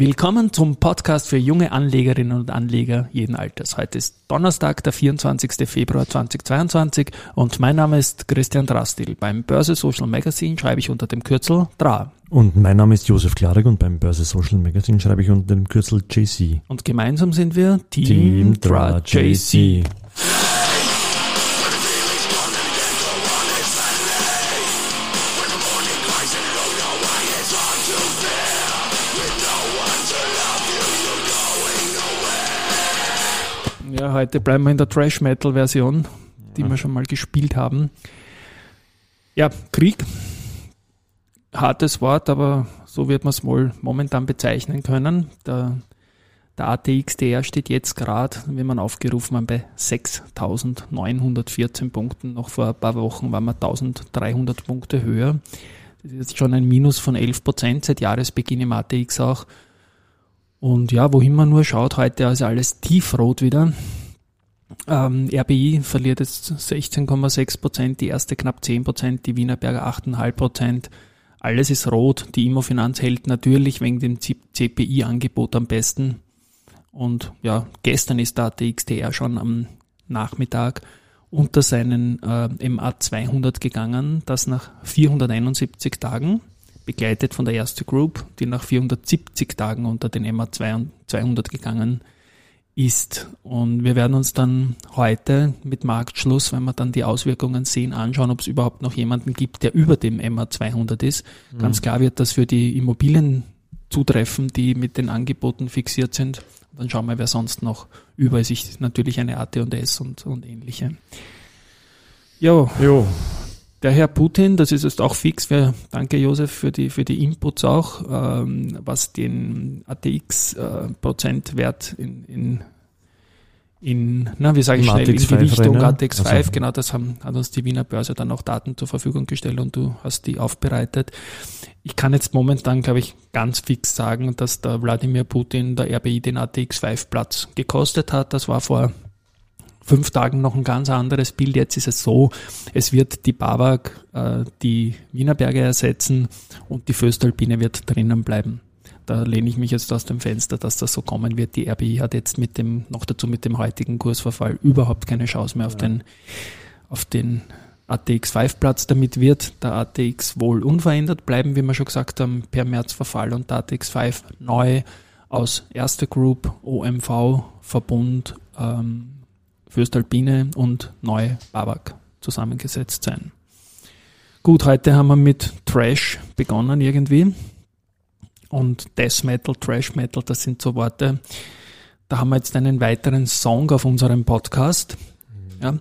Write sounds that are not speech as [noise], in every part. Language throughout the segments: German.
Willkommen zum Podcast für junge Anlegerinnen und Anleger jeden Alters. Heute ist Donnerstag, der 24. Februar 2022 und mein Name ist Christian Drastil. Beim Börse Social Magazine schreibe ich unter dem Kürzel DRA. Und mein Name ist Josef Klarek und beim Börse Social Magazine schreibe ich unter dem Kürzel JC. Und gemeinsam sind wir Team, Team DRA DRA JC. Heute bleiben wir in der Trash Metal Version, die wir schon mal gespielt haben. Ja, Krieg. Hartes Wort, aber so wird man es wohl momentan bezeichnen können. Der, der ATXDR steht jetzt gerade, wenn man aufgerufen haben, bei 6.914 Punkten. Noch vor ein paar Wochen waren wir 1.300 Punkte höher. Das ist jetzt schon ein Minus von 11 Prozent seit Jahresbeginn im ATX auch. Und ja, wohin man nur schaut, heute ist alles tiefrot wieder. Ähm, RBI verliert jetzt 16,6 Prozent, die erste knapp 10 Prozent, die Wienerberger 8,5 Prozent. Alles ist rot. Die Immofinanz hält natürlich wegen dem CPI-Angebot am besten. Und ja, gestern ist der ATXDR schon am Nachmittag unter seinen äh, MA200 gegangen, das nach 471 Tagen begleitet von der erste Group, die nach 470 Tagen unter den MA 200 gegangen ist. Und wir werden uns dann heute mit Marktschluss, wenn wir dann die Auswirkungen sehen, anschauen, ob es überhaupt noch jemanden gibt, der über dem MA 200 ist. Mhm. Ganz klar wird das für die Immobilien zutreffen, die mit den Angeboten fixiert sind. Dann schauen wir, wer sonst noch über sich natürlich eine AT&S und, und ähnliche. Jo. jo der Herr Putin, das ist jetzt auch fix, wir, danke Josef für die, für die Inputs auch, ähm, was den ATX-Prozentwert äh, in, in, in, na, wie sage ich schnell, ATX in Gewichtung ATX5, also. genau, das haben, hat uns die Wiener Börse dann auch Daten zur Verfügung gestellt und du hast die aufbereitet. Ich kann jetzt momentan, glaube ich, ganz fix sagen, dass der Wladimir Putin der RBI den ATX5 Platz gekostet hat. Das war vor fünf Tagen noch ein ganz anderes Bild. Jetzt ist es so, es wird die Babak äh, die Wienerberge ersetzen und die Föstalpine wird drinnen bleiben. Da lehne ich mich jetzt aus dem Fenster, dass das so kommen wird. Die RBI hat jetzt mit dem, noch dazu mit dem heutigen Kursverfall überhaupt keine Chance mehr auf ja. den, auf den ATX 5 Platz. Damit wird der ATX wohl unverändert bleiben, wie wir schon gesagt haben, per März Verfall und der ATX 5 neu aus Erste Group, OMV, Verbund, ähm, Fürstalpine und Neu Babak zusammengesetzt sein. Gut, heute haben wir mit Trash begonnen irgendwie. Und Death Metal, Trash Metal, das sind so Worte. Da haben wir jetzt einen weiteren Song auf unserem Podcast. Ja,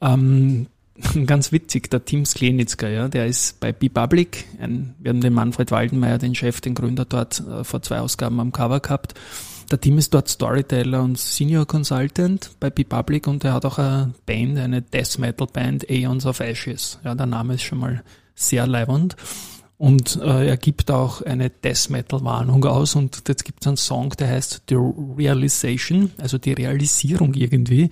ähm, [laughs] ganz witzig, der Tim Sklenitzka, ja, der ist bei B-Public, wir haben den Manfred Waldenmeier, den Chef, den Gründer dort äh, vor zwei Ausgaben am Cover gehabt der Team ist dort Storyteller und Senior Consultant bei B-Public und er hat auch eine Band, eine Death Metal Band, Aeons of Ashes. Ja, der Name ist schon mal sehr leibend. Und äh, er gibt auch eine Death Metal Warnung aus und jetzt gibt es einen Song, der heißt The Realization, also die Realisierung irgendwie.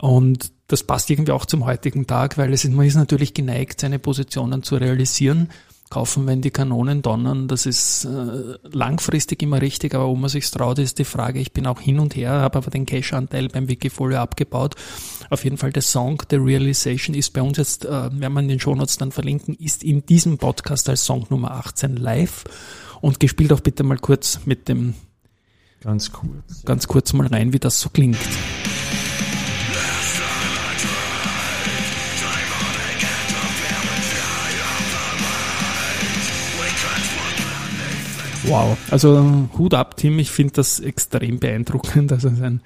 Und das passt irgendwie auch zum heutigen Tag, weil es man ist natürlich geneigt, seine Positionen zu realisieren kaufen, wenn die Kanonen donnern. Das ist äh, langfristig immer richtig, aber ob man sich traut, ist die Frage. Ich bin auch hin und her, habe aber den Cash-Anteil beim Wikifolio abgebaut. Auf jeden Fall der Song The Realization ist bei uns jetzt, äh, werden wir in den Shownotes dann verlinken, ist in diesem Podcast als Song Nummer 18 live und gespielt auch bitte mal kurz mit dem Ganz kurz. Ganz kurz mal rein, wie das so klingt. Wow, also Hut ab, Tim, ich finde das extrem beeindruckend. Also ein,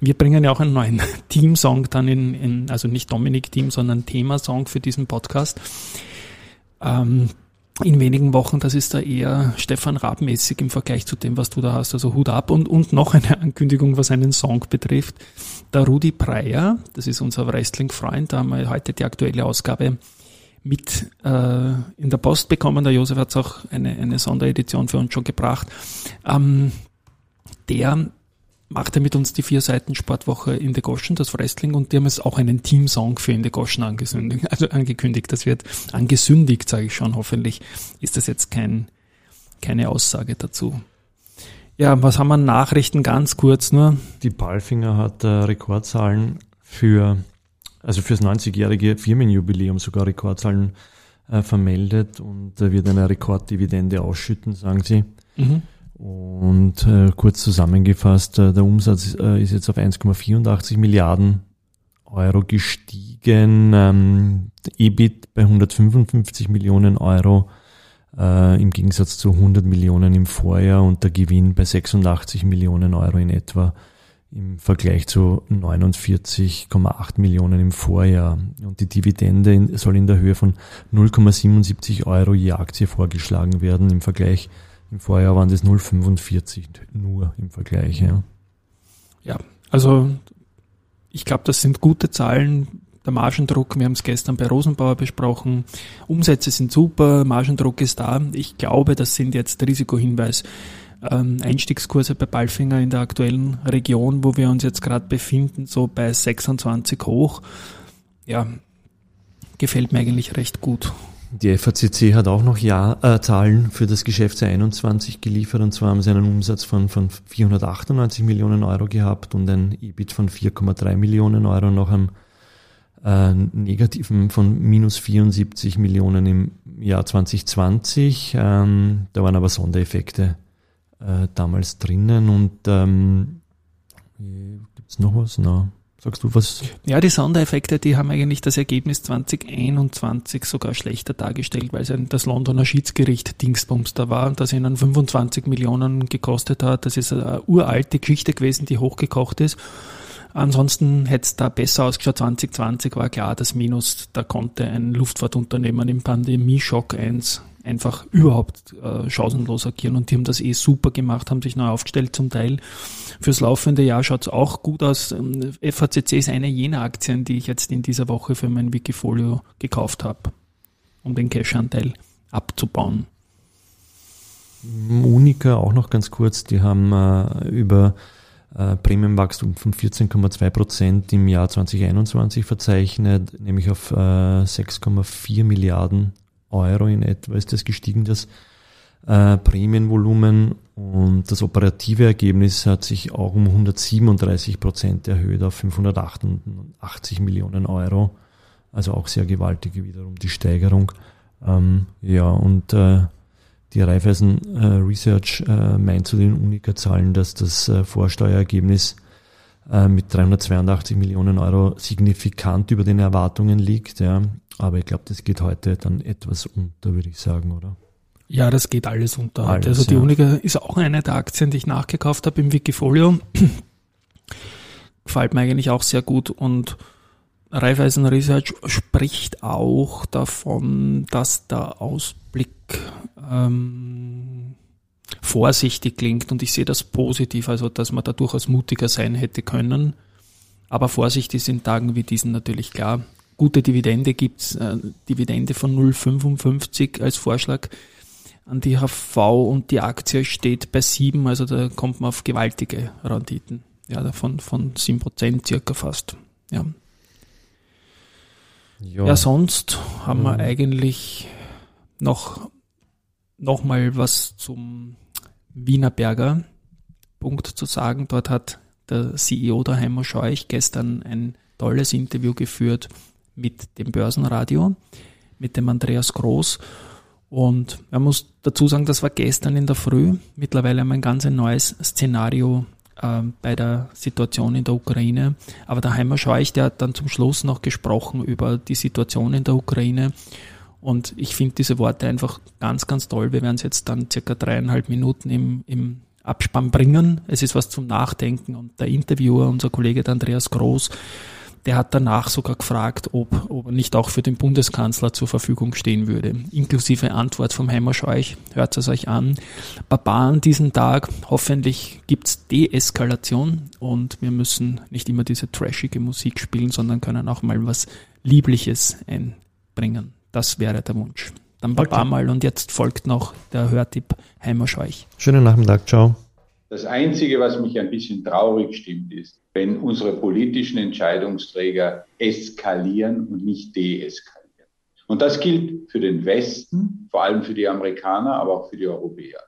wir bringen ja auch einen neuen [laughs] Team-Song dann in, in, also nicht Dominik-Team, sondern Thema-Song für diesen Podcast. Ähm, in wenigen Wochen, das ist da eher Stefan Raab-mäßig im Vergleich zu dem, was du da hast. Also Hut ab und, und noch eine Ankündigung, was einen Song betrifft. Der Rudi Breyer, das ist unser Wrestling-Freund, da haben wir heute die aktuelle Ausgabe mit äh, in der Post bekommen. Der Josef hat auch eine, eine Sonderedition für uns schon gebracht. Ähm, der machte mit uns die vier Seiten Sportwoche in the Goschen, das Wrestling, und die haben jetzt auch einen Teamsong für in the Goschen angekündigt. Also angekündigt, das wird angesündigt, sage ich schon. Hoffentlich ist das jetzt kein, keine Aussage dazu. Ja, was haben wir Nachrichten ganz kurz nur? Die Balfinger hat äh, Rekordzahlen für, also fürs 90-jährige Firmenjubiläum sogar Rekordzahlen äh, vermeldet und äh, wird eine Rekorddividende ausschütten, sagen sie. Mhm. Und äh, kurz zusammengefasst, äh, der Umsatz äh, ist jetzt auf 1,84 Milliarden Euro gestiegen, ähm, EBIT bei 155 Millionen Euro äh, im Gegensatz zu 100 Millionen im Vorjahr und der Gewinn bei 86 Millionen Euro in etwa im Vergleich zu 49,8 Millionen im Vorjahr. Und die Dividende soll in der Höhe von 0,77 Euro je Aktie vorgeschlagen werden. Im Vergleich, im Vorjahr waren das 0,45 nur im Vergleich. Ja, ja also ich glaube, das sind gute Zahlen. Der Margendruck, wir haben es gestern bei Rosenbauer besprochen. Umsätze sind super, Margendruck ist da. Ich glaube, das sind jetzt Risikohinweis. Ähm, Einstiegskurse bei Balfinger in der aktuellen Region, wo wir uns jetzt gerade befinden, so bei 26 hoch. Ja, gefällt mir eigentlich recht gut. Die FACC hat auch noch Jahr, äh, Zahlen für das Geschäftsjahr 21 geliefert und zwar haben sie einen Umsatz von, von 498 Millionen Euro gehabt und ein EBIT von 4,3 Millionen Euro, noch einen äh, negativen von minus 74 Millionen im Jahr 2020. Ähm, da waren aber Sondereffekte äh, damals drinnen und ähm, gibt es noch was? Na, Sagst du was? Ja, die Sondereffekte, die haben eigentlich das Ergebnis 2021 sogar schlechter dargestellt, weil es das Londoner Schiedsgericht Dingsbums da war und das ihnen 25 Millionen gekostet hat. Das ist eine uralte Geschichte gewesen, die hochgekocht ist. Ansonsten hätte es da besser ausgeschaut. 2020 war klar, das Minus, da konnte ein Luftfahrtunternehmen im Pandemie-Schock 1 einfach überhaupt äh, chancenlos agieren und die haben das eh super gemacht, haben sich neu aufgestellt zum Teil. Fürs laufende Jahr schaut es auch gut aus. Ähm, FACC ist eine jener Aktien, die ich jetzt in dieser Woche für mein Wikifolio gekauft habe, um den Cash-Anteil abzubauen. Unica auch noch ganz kurz, die haben äh, über äh, Prämienwachstum von 14,2 Prozent im Jahr 2021 verzeichnet, nämlich auf äh, 6,4 Milliarden Euro in etwa ist das gestiegen, das äh, Prämienvolumen und das operative Ergebnis hat sich auch um 137 Prozent erhöht auf 588 Millionen Euro. Also auch sehr gewaltig wiederum die Steigerung. Ähm, ja, und äh, die Raiffeisen äh, Research äh, meint zu den Unika-Zahlen, dass das äh, Vorsteuerergebnis äh, mit 382 Millionen Euro signifikant über den Erwartungen liegt. Ja. Aber ich glaube, das geht heute dann etwas unter, würde ich sagen, oder? Ja, das geht alles unter. Alles, also die ja. Unica ist auch eine der Aktien, die ich nachgekauft habe im Wikifolio. [clears throat] Gefällt mir eigentlich auch sehr gut und Raiffeisen Research spricht auch davon, dass der Ausblick ähm, vorsichtig klingt und ich sehe das positiv, also dass man da durchaus mutiger sein hätte können. Aber Vorsicht ist in Tagen wie diesen natürlich klar. Gute Dividende gibt's, äh, Dividende von 0,55 als Vorschlag an die HV und die Aktie steht bei 7, also da kommt man auf gewaltige Renditen. Ja, davon von 7% circa fast. Ja. Ja, ja sonst haben wir eigentlich noch, noch mal was zum Wienerberger Punkt zu sagen. Dort hat der CEO der Heimer Scheuch gestern ein tolles Interview geführt mit dem Börsenradio, mit dem Andreas Groß. Und man muss dazu sagen, das war gestern in der Früh. Mittlerweile haben wir ein ganz neues Szenario äh, bei der Situation in der Ukraine. Aber der Heimer Scheuch, der hat dann zum Schluss noch gesprochen über die Situation in der Ukraine und ich finde diese Worte einfach ganz, ganz toll. Wir werden es jetzt dann circa dreieinhalb Minuten im, im Abspann bringen. Es ist was zum Nachdenken. Und der Interviewer, unser Kollege der Andreas Groß, der hat danach sogar gefragt, ob, ob er nicht auch für den Bundeskanzler zur Verfügung stehen würde. Inklusive Antwort vom Heimerscheuch. Hört es euch an. Baba an diesen Tag. Hoffentlich gibt's Deeskalation und wir müssen nicht immer diese trashige Musik spielen, sondern können auch mal was Liebliches einbringen. Das wäre der Wunsch. Dann Baba okay. mal und jetzt folgt noch der Hörtipp Heimerscheuch. Schönen Nachmittag, ciao. Das Einzige, was mich ein bisschen traurig stimmt, ist, wenn unsere politischen Entscheidungsträger eskalieren und nicht deeskalieren. Und das gilt für den Westen, vor allem für die Amerikaner, aber auch für die Europäer.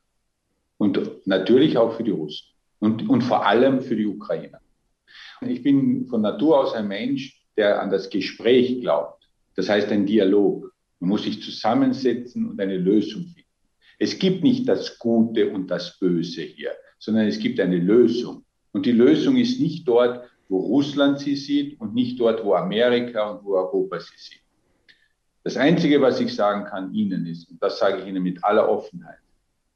Und natürlich auch für die Russen und, und vor allem für die Ukrainer. Ich bin von Natur aus ein Mensch, der an das Gespräch glaubt. Das heißt ein Dialog. Man muss sich zusammensetzen und eine Lösung finden. Es gibt nicht das Gute und das Böse hier, sondern es gibt eine Lösung. Und die Lösung ist nicht dort, wo Russland sie sieht und nicht dort, wo Amerika und wo Europa sie sieht. Das Einzige, was ich sagen kann Ihnen ist, und das sage ich Ihnen mit aller Offenheit,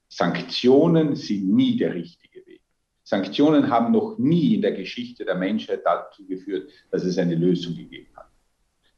Sanktionen sind nie der richtige Weg. Sanktionen haben noch nie in der Geschichte der Menschheit dazu geführt, dass es eine Lösung gegeben hat.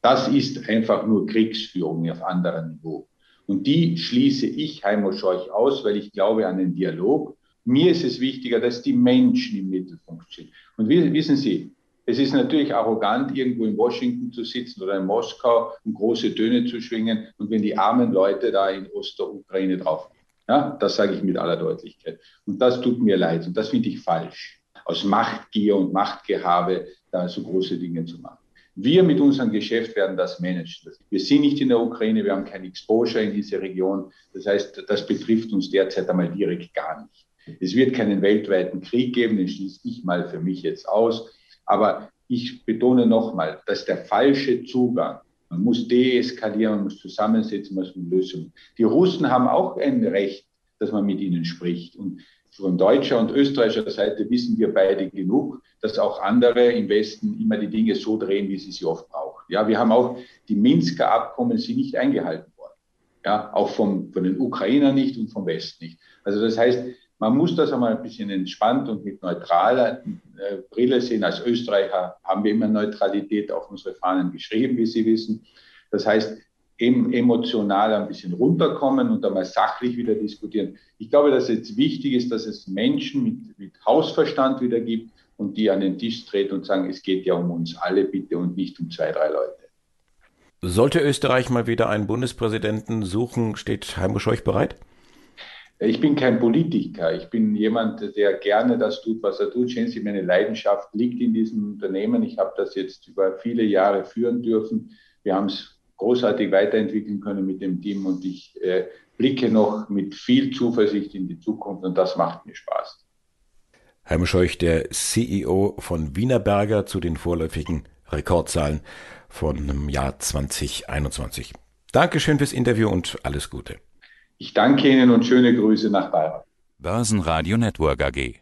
Das ist einfach nur Kriegsführung auf anderem Niveau. Und die schließe ich, Heimo Scheuch, aus, weil ich glaube an den Dialog. Mir ist es wichtiger, dass die Menschen im Mittelpunkt stehen. Und wissen Sie, es ist natürlich arrogant, irgendwo in Washington zu sitzen oder in Moskau und große Töne zu schwingen und wenn die armen Leute da in Ostukraine draufgehen. Ja, das sage ich mit aller Deutlichkeit. Und das tut mir leid und das finde ich falsch, aus Machtgier und Machtgehabe da so große Dinge zu machen. Wir mit unserem Geschäft werden das managen. Wir sind nicht in der Ukraine, wir haben kein Exposure in diese Region. Das heißt, das betrifft uns derzeit einmal direkt gar nicht. Es wird keinen weltweiten Krieg geben, den schließe ich mal für mich jetzt aus. Aber ich betone nochmal, dass der falsche Zugang. Man muss deeskalieren, man muss zusammensetzen, man muss Lösungen. Die Russen haben auch ein Recht, dass man mit ihnen spricht. Und von deutscher und österreichischer Seite wissen wir beide genug, dass auch andere im Westen immer die Dinge so drehen, wie sie sie oft brauchen. Ja, wir haben auch die Minsker Abkommen sind nicht eingehalten worden. Ja, auch vom, von den Ukrainern nicht und vom Westen nicht. Also das heißt, man muss das einmal ein bisschen entspannt und mit neutraler äh, Brille sehen. Als Österreicher haben wir immer Neutralität auf unsere Fahnen geschrieben, wie Sie wissen. Das heißt, eben emotional ein bisschen runterkommen und einmal sachlich wieder diskutieren. Ich glaube, dass jetzt wichtig ist, dass es Menschen mit, mit Hausverstand wieder gibt und die an den Tisch treten und sagen, es geht ja um uns alle bitte und nicht um zwei, drei Leute. Sollte Österreich mal wieder einen Bundespräsidenten suchen, steht Heimo Scheuch bereit? Ich bin kein Politiker. Ich bin jemand, der gerne das tut, was er tut. Sehen Sie, meine Leidenschaft liegt in diesem Unternehmen. Ich habe das jetzt über viele Jahre führen dürfen. Wir haben es großartig weiterentwickeln können mit dem Team und ich äh, blicke noch mit viel Zuversicht in die Zukunft und das macht mir Spaß. Herr Scheuch, der CEO von Wienerberger zu den vorläufigen Rekordzahlen von dem Jahr 2021. Dankeschön fürs Interview und alles Gute. Ich danke Ihnen und schöne Grüße nach Bayern. Börsenradio Network AG.